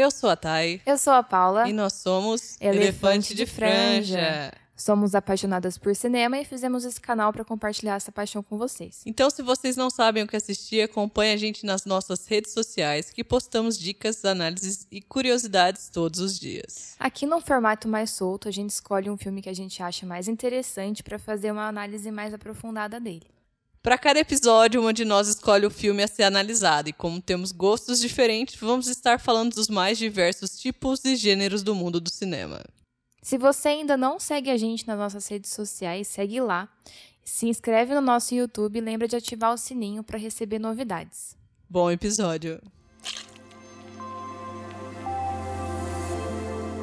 Eu sou a Thay. Eu sou a Paula. E nós somos Elefante, Elefante de, franja. franja. Somos apaixonadas por cinema e fizemos esse canal para compartilhar essa paixão com vocês. Então, se vocês não sabem o que assistir, acompanhe a gente nas nossas redes sociais, que postamos dicas, análises e curiosidades todos os dias. Aqui no formato mais solto, a gente escolhe um filme que a gente acha mais interessante para fazer uma análise mais aprofundada dele. Para cada episódio, uma de nós escolhe o filme a ser analisado, e como temos gostos diferentes, vamos estar falando dos mais diversos tipos e gêneros do mundo do cinema. Se você ainda não segue a gente nas nossas redes sociais, segue lá. Se inscreve no nosso YouTube e lembra de ativar o sininho para receber novidades. Bom episódio.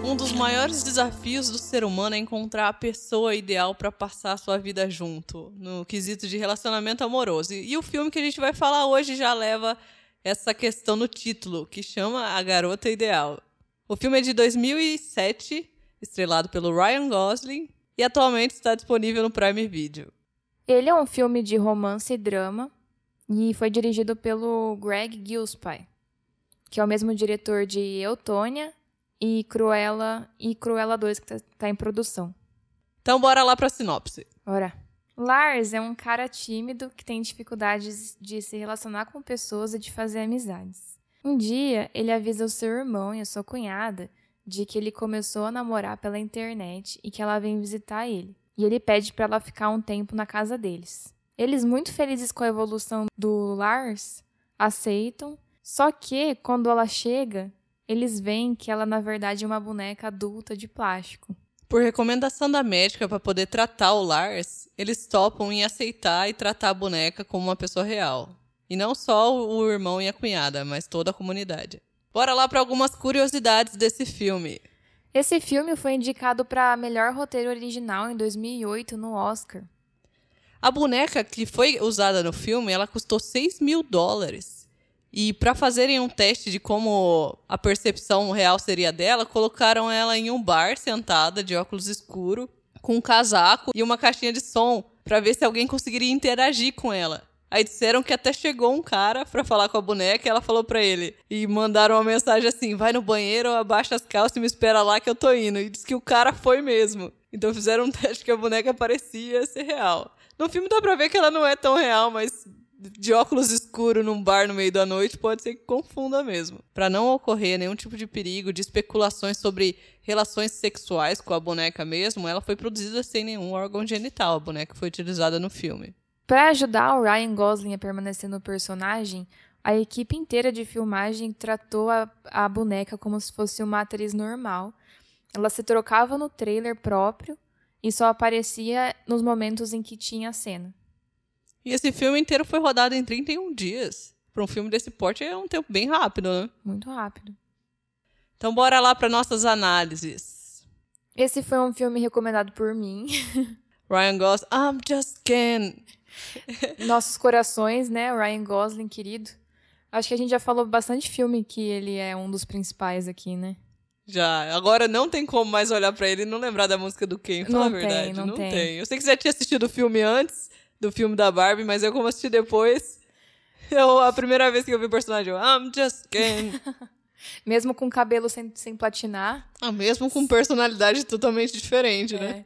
Um dos maiores desafios do ser humano é encontrar a pessoa ideal para passar a sua vida junto, no quesito de relacionamento amoroso. E, o filme que a gente vai falar hoje já leva essa questão no título, que chama A Garota Ideal. O filme é de 2007 estrelado pelo Ryan Gosling e atualmente está disponível no Prime Video. Ele é um filme de romance e drama e foi dirigido pelo Greg Gillespie, que é o mesmo diretor de Eutônia e Cruella e Cruella 2 que está tá em produção. Então bora lá para a sinopse. Bora. Lars é um cara tímido que tem dificuldades de se relacionar com pessoas e de fazer amizades. Um dia, ele avisa o seu irmão e a sua cunhada de que ele começou a namorar pela internet e que ela vem visitar ele. E ele pede para ela ficar um tempo na casa deles. Eles, muito felizes com a evolução do Lars, aceitam. Só que, quando ela chega, eles veem que ela, na verdade, é uma boneca adulta de plástico. Por recomendação da médica para poder tratar o Lars, eles topam em aceitar e tratar a boneca como uma pessoa real. E não só o irmão e a cunhada, mas toda a comunidade. Bora lá para algumas curiosidades desse filme. Esse filme foi indicado para melhor roteiro original em 2008 no Oscar. A boneca que foi usada no filme, ela custou 6 mil dólares. E para fazerem um teste de como a percepção real seria dela, colocaram ela em um bar sentada de óculos escuro, com um casaco e uma caixinha de som, para ver se alguém conseguiria interagir com ela. Aí disseram que até chegou um cara pra falar com a boneca e ela falou pra ele. E mandaram uma mensagem assim: vai no banheiro, abaixa as calças e me espera lá que eu tô indo. E disse que o cara foi mesmo. Então fizeram um teste que a boneca parecia ser real. No filme dá pra ver que ela não é tão real, mas de óculos escuros num bar no meio da noite pode ser que confunda mesmo. Para não ocorrer nenhum tipo de perigo de especulações sobre relações sexuais com a boneca mesmo, ela foi produzida sem nenhum órgão genital. A boneca foi utilizada no filme. Para ajudar o Ryan Gosling a permanecer no personagem, a equipe inteira de filmagem tratou a, a boneca como se fosse uma atriz normal. Ela se trocava no trailer próprio e só aparecia nos momentos em que tinha a cena. E esse filme inteiro foi rodado em 31 dias. Para um filme desse porte é um tempo bem rápido, né? Muito rápido. Então bora lá para nossas análises. Esse foi um filme recomendado por mim. Ryan Gosling, I'm just Ken. Nossos corações, né? Ryan Gosling, querido. Acho que a gente já falou bastante filme que ele é um dos principais aqui, né? Já. Agora não tem como mais olhar para ele e não lembrar da música do Ken, fala a verdade. Tem, não, não tem. tem. Eu sei que você já tinha assistido o filme antes do filme da Barbie, mas eu como assisti depois, eu, a primeira vez que eu vi o personagem, eu, I'm just Ken. mesmo com cabelo sem, sem platinar. Ah, mesmo com personalidade totalmente diferente, né? é. né?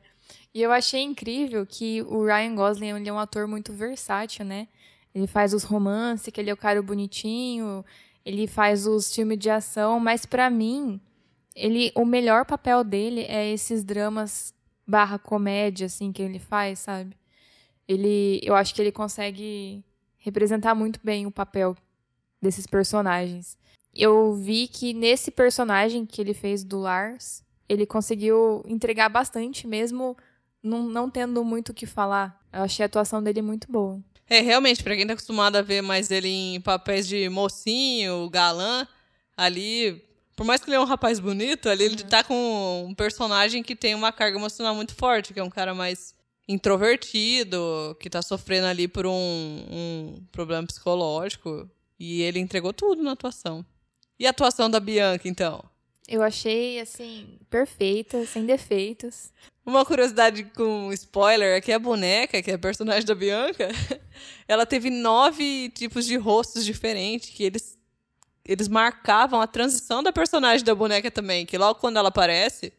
E eu achei incrível que o Ryan Gosling ele é um ator muito versátil, né? Ele faz os romances, que ele é o cara bonitinho, ele faz os filmes de ação, mas para mim, ele o melhor papel dele é esses dramas barra comédia, assim, que ele faz, sabe? Ele, eu acho que ele consegue representar muito bem o papel desses personagens. Eu vi que nesse personagem que ele fez do Lars, ele conseguiu entregar bastante, mesmo não, não tendo muito o que falar. Eu achei a atuação dele muito boa. É, realmente, pra quem tá acostumado a ver mais ele em papéis de mocinho, galã, ali, por mais que ele é um rapaz bonito, ali uhum. ele tá com um personagem que tem uma carga emocional muito forte, que é um cara mais introvertido, que tá sofrendo ali por um, um problema psicológico. E ele entregou tudo na atuação. E a atuação da Bianca, então? Eu achei, assim, perfeita, sem defeitos. Uma curiosidade com spoiler é que a boneca, que é a personagem da Bianca, ela teve nove tipos de rostos diferentes que eles eles marcavam a transição da personagem da boneca também, que logo quando ela aparece,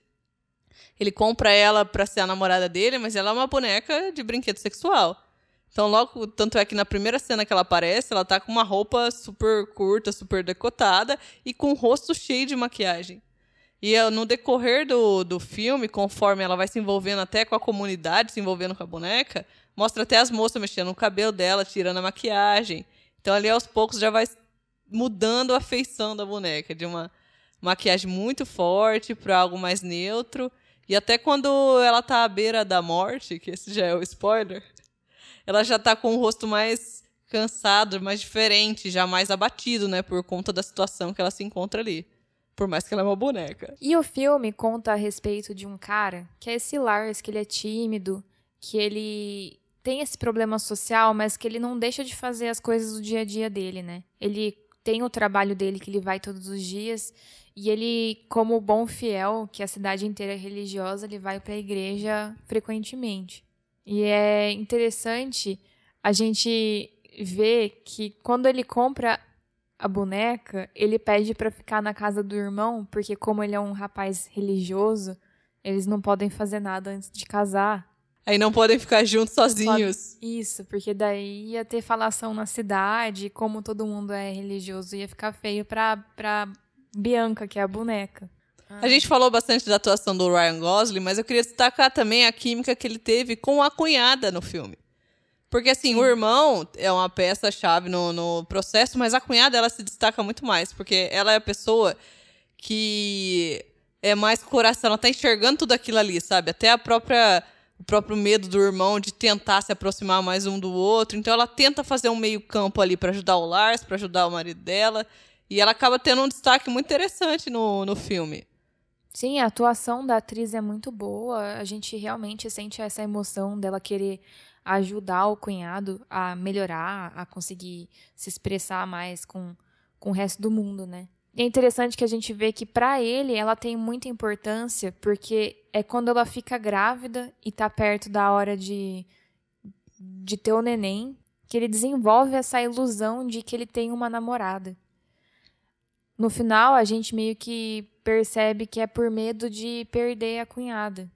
ele compra ela pra ser a namorada dele, mas ela é uma boneca de brinquedo sexual. Então, logo, tanto é que na primeira cena que ela aparece, ela tá com uma roupa super curta, super decotada e com o rosto cheio de maquiagem. E no decorrer do, do filme, conforme ela vai se envolvendo até com a comunidade, se envolvendo com a boneca, mostra até as moças mexendo no cabelo dela, tirando a maquiagem. Então, ali aos poucos já vai mudando a feição da boneca, de uma maquiagem muito forte para algo mais neutro. E até quando ela tá à beira da morte, que esse já é o spoiler, ela já tá com o rosto mais cansado, mais diferente, já mais abatido, né, por conta da situação que ela se encontra ali. Por mais que ela é uma boneca. E o filme conta a respeito de um cara, que é esse Lars, que ele é tímido, que ele tem esse problema social, mas que ele não deixa de fazer as coisas do dia a dia dele, né? Ele tem o trabalho dele que ele vai todos os dias e ele, como bom fiel, que a cidade inteira é religiosa, ele vai para a igreja frequentemente. E é interessante a gente ver que quando ele compra a boneca, ele pede para ficar na casa do irmão, porque como ele é um rapaz religioso, eles não podem fazer nada antes de casar. Aí não podem ficar juntos sozinhos. Isso, porque daí ia ter falação na cidade, como todo mundo é religioso, ia ficar feio pra, pra Bianca, que é a boneca. A gente falou bastante da atuação do Ryan Gosling, mas eu queria destacar também a química que ele teve com a cunhada no filme. Porque, assim, Sim. o irmão é uma peça-chave no, no processo, mas a cunhada, ela se destaca muito mais, porque ela é a pessoa que é mais coração, ela tá enxergando tudo aquilo ali, sabe? Até a própria o próprio medo do irmão de tentar se aproximar mais um do outro. Então ela tenta fazer um meio-campo ali para ajudar o Lars, para ajudar o marido dela, e ela acaba tendo um destaque muito interessante no, no filme. Sim, a atuação da atriz é muito boa. A gente realmente sente essa emoção dela querer ajudar o cunhado a melhorar, a conseguir se expressar mais com, com o resto do mundo, né? É interessante que a gente vê que para ele ela tem muita importância, porque é quando ela fica grávida e tá perto da hora de, de ter o neném, que ele desenvolve essa ilusão de que ele tem uma namorada. No final, a gente meio que percebe que é por medo de perder a cunhada,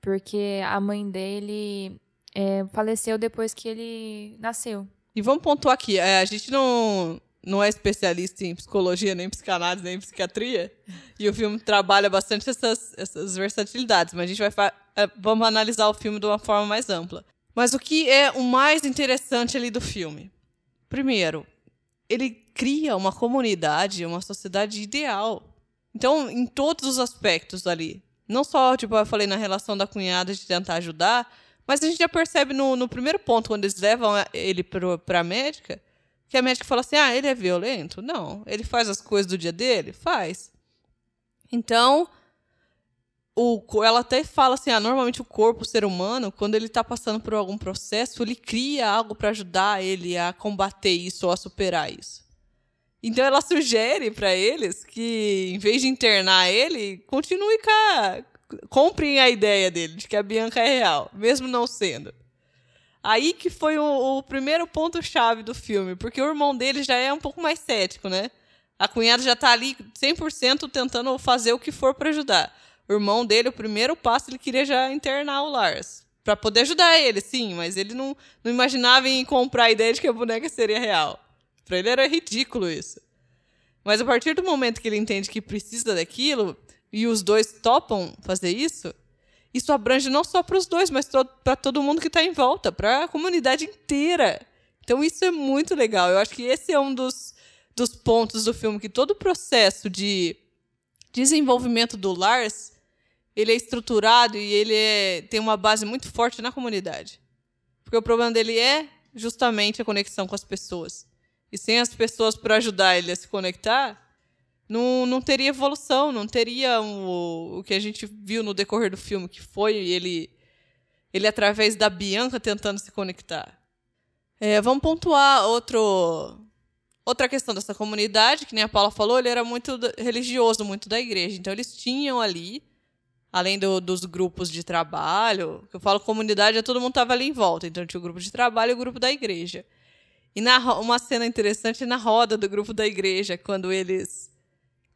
porque a mãe dele é, faleceu depois que ele nasceu. E vamos pontuar aqui, é, a gente não não é especialista em psicologia, nem psicanálise, nem psiquiatria. E o filme trabalha bastante essas, essas versatilidades. Mas a gente vai é, vamos analisar o filme de uma forma mais ampla. Mas o que é o mais interessante ali do filme? Primeiro, ele cria uma comunidade, uma sociedade ideal. Então, em todos os aspectos ali. Não só, tipo, eu falei na relação da cunhada de tentar ajudar, mas a gente já percebe no, no primeiro ponto, quando eles levam ele para a médica, que a médica fala assim: ah, ele é violento? Não. Ele faz as coisas do dia dele? Faz. Então, o, ela até fala assim: ah, normalmente o corpo, o ser humano, quando ele está passando por algum processo, ele cria algo para ajudar ele a combater isso ou a superar isso. Então ela sugere para eles que, em vez de internar ele, continue com a, comprem a ideia dele de que a Bianca é real, mesmo não sendo. Aí que foi o, o primeiro ponto-chave do filme, porque o irmão dele já é um pouco mais cético, né? A cunhada já tá ali 100% tentando fazer o que for para ajudar. O irmão dele, o primeiro passo, ele queria já internar o Lars. para poder ajudar ele, sim, mas ele não, não imaginava em comprar a ideia de que a boneca seria real. Para ele era ridículo isso. Mas a partir do momento que ele entende que precisa daquilo, e os dois topam fazer isso, isso abrange não só para os dois, mas para todo mundo que está em volta, para a comunidade inteira. Então isso é muito legal. Eu acho que esse é um dos, dos pontos do filme que todo o processo de desenvolvimento do Lars ele é estruturado e ele é, tem uma base muito forte na comunidade. Porque o problema dele é justamente a conexão com as pessoas. E sem as pessoas para ajudar ele a se conectar, não, não teria evolução, não teria o, o que a gente viu no decorrer do filme, que foi ele, ele através da Bianca tentando se conectar. É, vamos pontuar outro, outra questão dessa comunidade, que nem a Paula falou, ele era muito religioso, muito da igreja. Então eles tinham ali, além do, dos grupos de trabalho, que eu falo comunidade, é todo mundo estava ali em volta. Então tinha o grupo de trabalho e o grupo da igreja. E na, uma cena interessante na roda do grupo da igreja, quando eles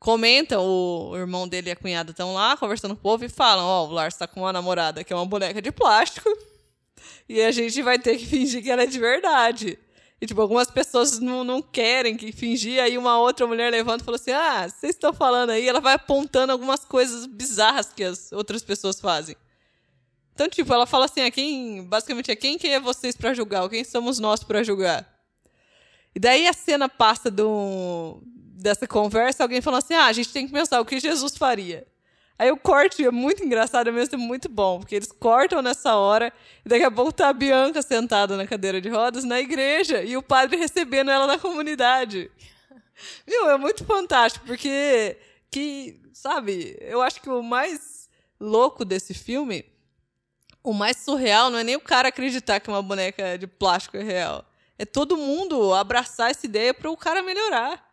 comentam, o, irmão dele e a cunhada estão lá conversando com o povo e falam: Ó, oh, o Lars tá com uma namorada que é uma boneca de plástico e a gente vai ter que fingir que ela é de verdade. E, tipo, algumas pessoas não, não querem que fingir. Aí uma outra mulher levanta e fala assim: Ah, vocês estão falando aí. Ela vai apontando algumas coisas bizarras que as outras pessoas fazem. Então, tipo, ela fala assim: a quem, basicamente, é quem que é vocês para julgar? Quem somos nós para julgar? E daí a cena passa do, dessa conversa, alguém falando assim: ah, a gente tem que pensar o que Jesus faria. Aí o corte é muito engraçado, é muito bom, porque eles cortam nessa hora, e daqui a pouco tá a Bianca sentada na cadeira de rodas na igreja e o padre recebendo ela na comunidade. Viu? É muito fantástico, porque que, sabe, eu acho que o mais louco desse filme, o mais surreal não é nem o cara acreditar que uma boneca de plástico é real. É todo mundo abraçar essa ideia para o cara melhorar.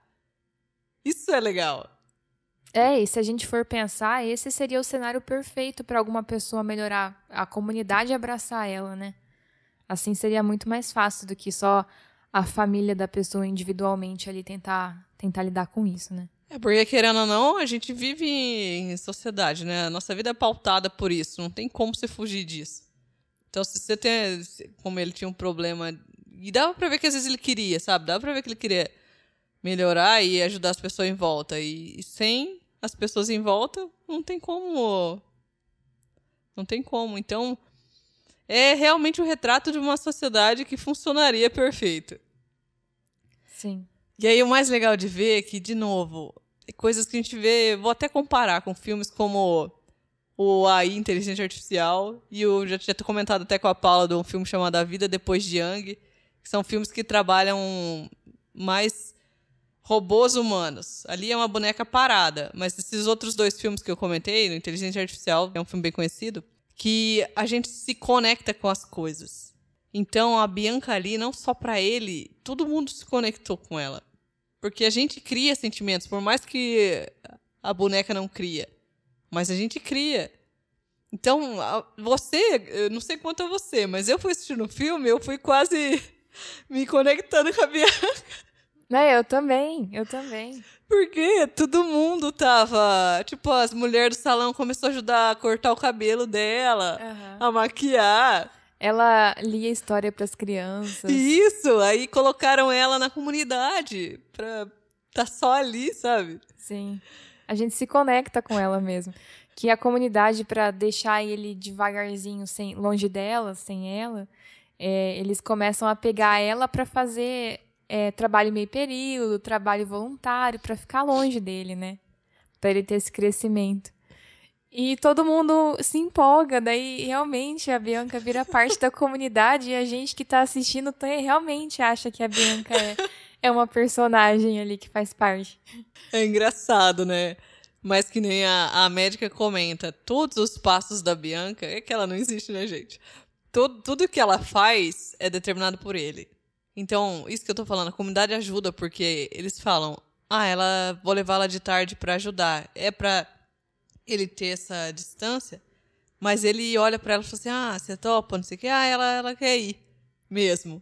Isso é legal. É, e se a gente for pensar, esse seria o cenário perfeito para alguma pessoa melhorar, a comunidade abraçar ela, né? Assim seria muito mais fácil do que só a família da pessoa individualmente ali tentar, tentar lidar com isso, né? É, porque querendo ou não, a gente vive em sociedade, né? A nossa vida é pautada por isso, não tem como você fugir disso. Então, se você tem, como ele tinha um problema, e dava pra ver que às vezes ele queria, sabe? Dava pra ver que ele queria melhorar e ajudar as pessoas em volta. E, sem as pessoas em volta, não tem como. Não tem como. Então, é realmente o um retrato de uma sociedade que funcionaria perfeito. Sim. E aí, o mais legal de ver é que, de novo, coisas que a gente vê. Vou até comparar com filmes como o AI, Inteligência Artificial, e eu já tinha comentado até com a Paula de um filme chamado A Vida Depois de Yang, que são filmes que trabalham mais robôs humanos. Ali é uma boneca parada, mas esses outros dois filmes que eu comentei, no Inteligência Artificial, é um filme bem conhecido, que a gente se conecta com as coisas. Então a Bianca ali, não só para ele, todo mundo se conectou com ela. Porque a gente cria sentimentos, por mais que a boneca não cria. Mas a gente cria. Então, você, eu não sei quanto a você, mas eu fui assistindo o filme, eu fui quase me conectando com a Bianca. É, eu também, eu também. Porque todo mundo tava. Tipo, as mulheres do salão começou a ajudar a cortar o cabelo dela, uhum. a maquiar. Ela lia história para as crianças. Isso, aí colocaram ela na comunidade pra tá só ali, sabe? Sim. A gente se conecta com ela mesmo. Que a comunidade, para deixar ele devagarzinho, sem, longe dela, sem ela, é, eles começam a pegar ela para fazer é, trabalho meio período, trabalho voluntário, para ficar longe dele, né? Para ele ter esse crescimento. E todo mundo se empolga, daí realmente a Bianca vira parte da comunidade e a gente que está assistindo realmente acha que a Bianca é, é uma personagem ali que faz parte. É engraçado, né? Mas que nem a, a médica comenta, todos os passos da Bianca, é que ela não existe, né, gente? Tudo, tudo que ela faz é determinado por ele. Então, isso que eu tô falando, a comunidade ajuda, porque eles falam, ah, ela vou levá-la de tarde para ajudar. É para ele ter essa distância, mas ele olha para ela e fala assim: "Ah, você topa, não sei o que. Ah, ela ela quer ir mesmo".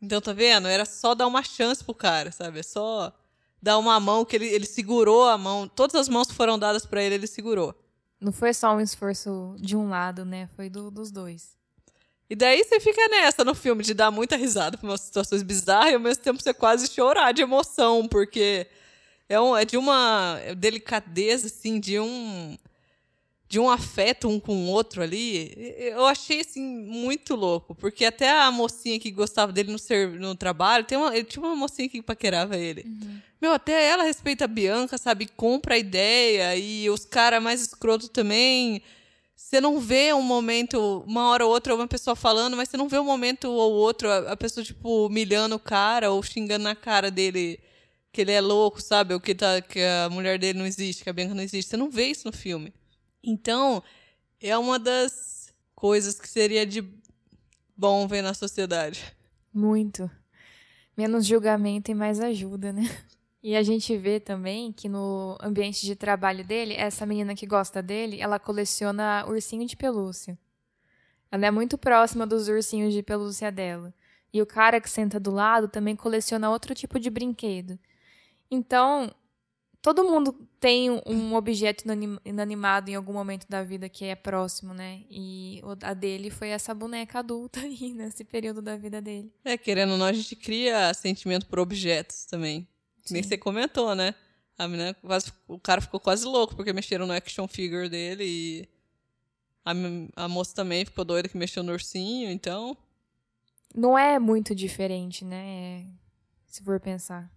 Então, tá vendo? Era só dar uma chance pro cara, sabe? É só dar uma mão que ele, ele segurou a mão, todas as mãos que foram dadas para ele, ele segurou. Não foi só um esforço de um lado, né? Foi do, dos dois. E daí você fica nessa no filme de dar muita risada por umas situações bizarras e ao mesmo tempo você quase chorar de emoção, porque é, um, é de uma delicadeza, assim, de um de um afeto um com o outro ali. Eu achei assim muito louco, porque até a mocinha que gostava dele no, ser, no trabalho, tem uma, ele tinha uma mocinha que paquerava ele. Uhum. Meu, até ela respeita a Bianca, sabe? Compra a ideia e os caras mais escroto também você não vê um momento, uma hora ou outra, uma pessoa falando, mas você não vê um momento ou outro, a, pessoa, tipo, humilhando o cara ou xingando na cara dele que ele é louco, sabe? Ou que, tá, que a mulher dele não existe, que a Bianca não existe. Você não vê isso no filme. Então, é uma das coisas que seria de bom ver na sociedade. Muito. Menos julgamento e mais ajuda, né? E a gente vê também que no ambiente de trabalho dele, essa menina que gosta dele, ela coleciona ursinho de pelúcia. Ela é muito próxima dos ursinhos de pelúcia dela. E o cara que senta do lado também coleciona outro tipo de brinquedo. Então, todo mundo tem um objeto inanimado em algum momento da vida que é próximo, né? E a dele foi essa boneca adulta aí, nesse período da vida dele. É, querendo ou não, a gente cria sentimento por objetos também. Sim. Nem você comentou, né? A menina, o cara ficou quase louco porque mexeram no action figure dele e a, a moça também ficou doida que mexeu no ursinho, então. Não é muito diferente, né? Se for pensar.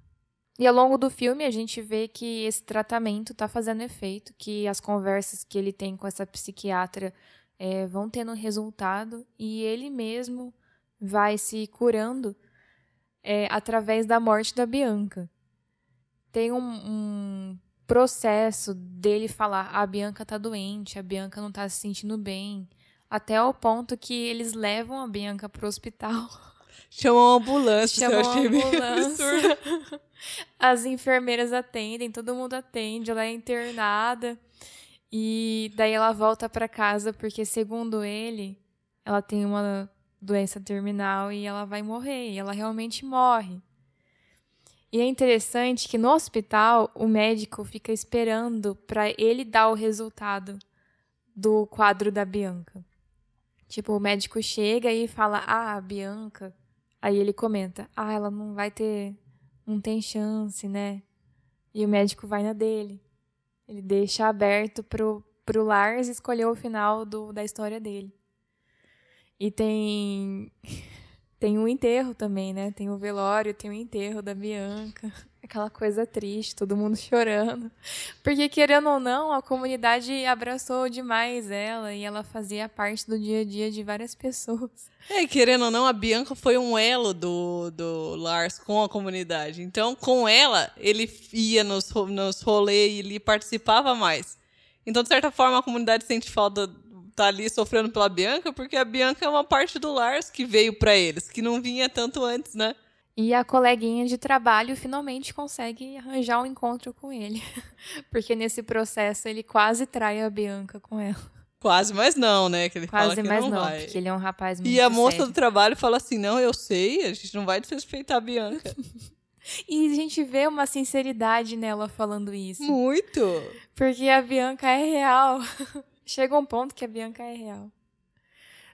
E ao longo do filme a gente vê que esse tratamento está fazendo efeito, que as conversas que ele tem com essa psiquiatra é, vão tendo resultado e ele mesmo vai se curando é, através da morte da Bianca. Tem um, um processo dele falar: a Bianca tá doente, a Bianca não tá se sentindo bem, até o ponto que eles levam a Bianca pro hospital. Chamam uma ambulância, Chamam eu achei ambulância. As enfermeiras atendem, todo mundo atende, ela é internada. E daí ela volta para casa porque, segundo ele, ela tem uma doença terminal e ela vai morrer. E ela realmente morre. E é interessante que no hospital o médico fica esperando para ele dar o resultado do quadro da Bianca. Tipo, o médico chega e fala: Ah, a Bianca Aí ele comenta: "Ah, ela não vai ter, não tem chance, né?" E o médico vai na dele. Ele deixa aberto pro pro Lars escolher o final do, da história dele. E tem tem um enterro também, né? Tem o velório, tem o enterro da Bianca aquela coisa triste, todo mundo chorando. Porque, querendo ou não, a comunidade abraçou demais ela e ela fazia parte do dia a dia de várias pessoas. É, querendo ou não, a Bianca foi um elo do, do Lars com a comunidade. Então, com ela, ele ia nos, nos rolês e ele participava mais. Então, de certa forma, a comunidade sente falta tá ali sofrendo pela Bianca, porque a Bianca é uma parte do Lars que veio para eles, que não vinha tanto antes, né? E a coleguinha de trabalho finalmente consegue arranjar um encontro com ele. Porque nesse processo ele quase trai a Bianca com ela. Quase, mas não, né? Que ele quase, fala que mas não, não vai. porque ele é um rapaz muito E a moça sério. do trabalho fala assim: não, eu sei, a gente não vai desrespeitar a Bianca. e a gente vê uma sinceridade nela falando isso. Muito! Porque a Bianca é real. Chega um ponto que a Bianca é real.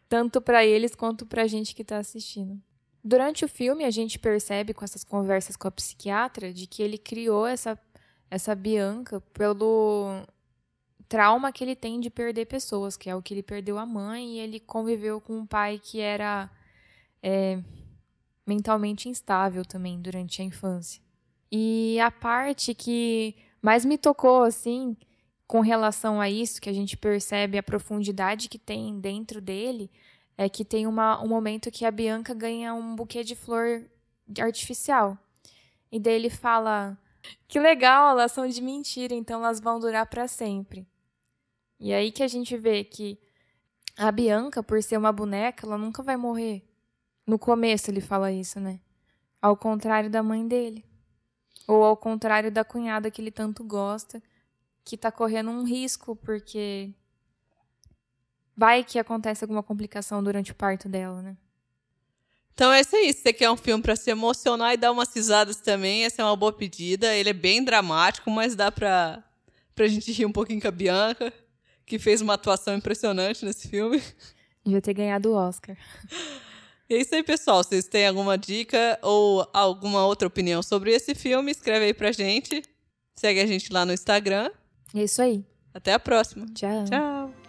Tanto para eles quanto pra gente que tá assistindo. Durante o filme, a gente percebe com essas conversas com a psiquiatra de que ele criou essa, essa Bianca pelo trauma que ele tem de perder pessoas, que é o que ele perdeu a mãe e ele conviveu com um pai que era é, mentalmente instável também durante a infância. E a parte que mais me tocou, assim, com relação a isso, que a gente percebe a profundidade que tem dentro dele, é que tem uma, um momento que a Bianca ganha um buquê de flor artificial. E daí ele fala: Que legal, elas são de mentira, então elas vão durar para sempre. E aí que a gente vê que a Bianca, por ser uma boneca, ela nunca vai morrer. No começo ele fala isso, né? Ao contrário da mãe dele. Ou ao contrário da cunhada que ele tanto gosta, que tá correndo um risco porque vai que acontece alguma complicação durante o parto dela, né? Então é isso você quer um filme para se emocionar e dar umas risadas também, essa é uma boa pedida. Ele é bem dramático, mas dá pra, pra gente rir um pouquinho com a Bianca, que fez uma atuação impressionante nesse filme. Devia ter ganhado o Oscar. E é isso aí, pessoal. Se vocês têm alguma dica ou alguma outra opinião sobre esse filme, escreve aí pra gente. Segue a gente lá no Instagram. É isso aí. Até a próxima. Tchau. Tchau.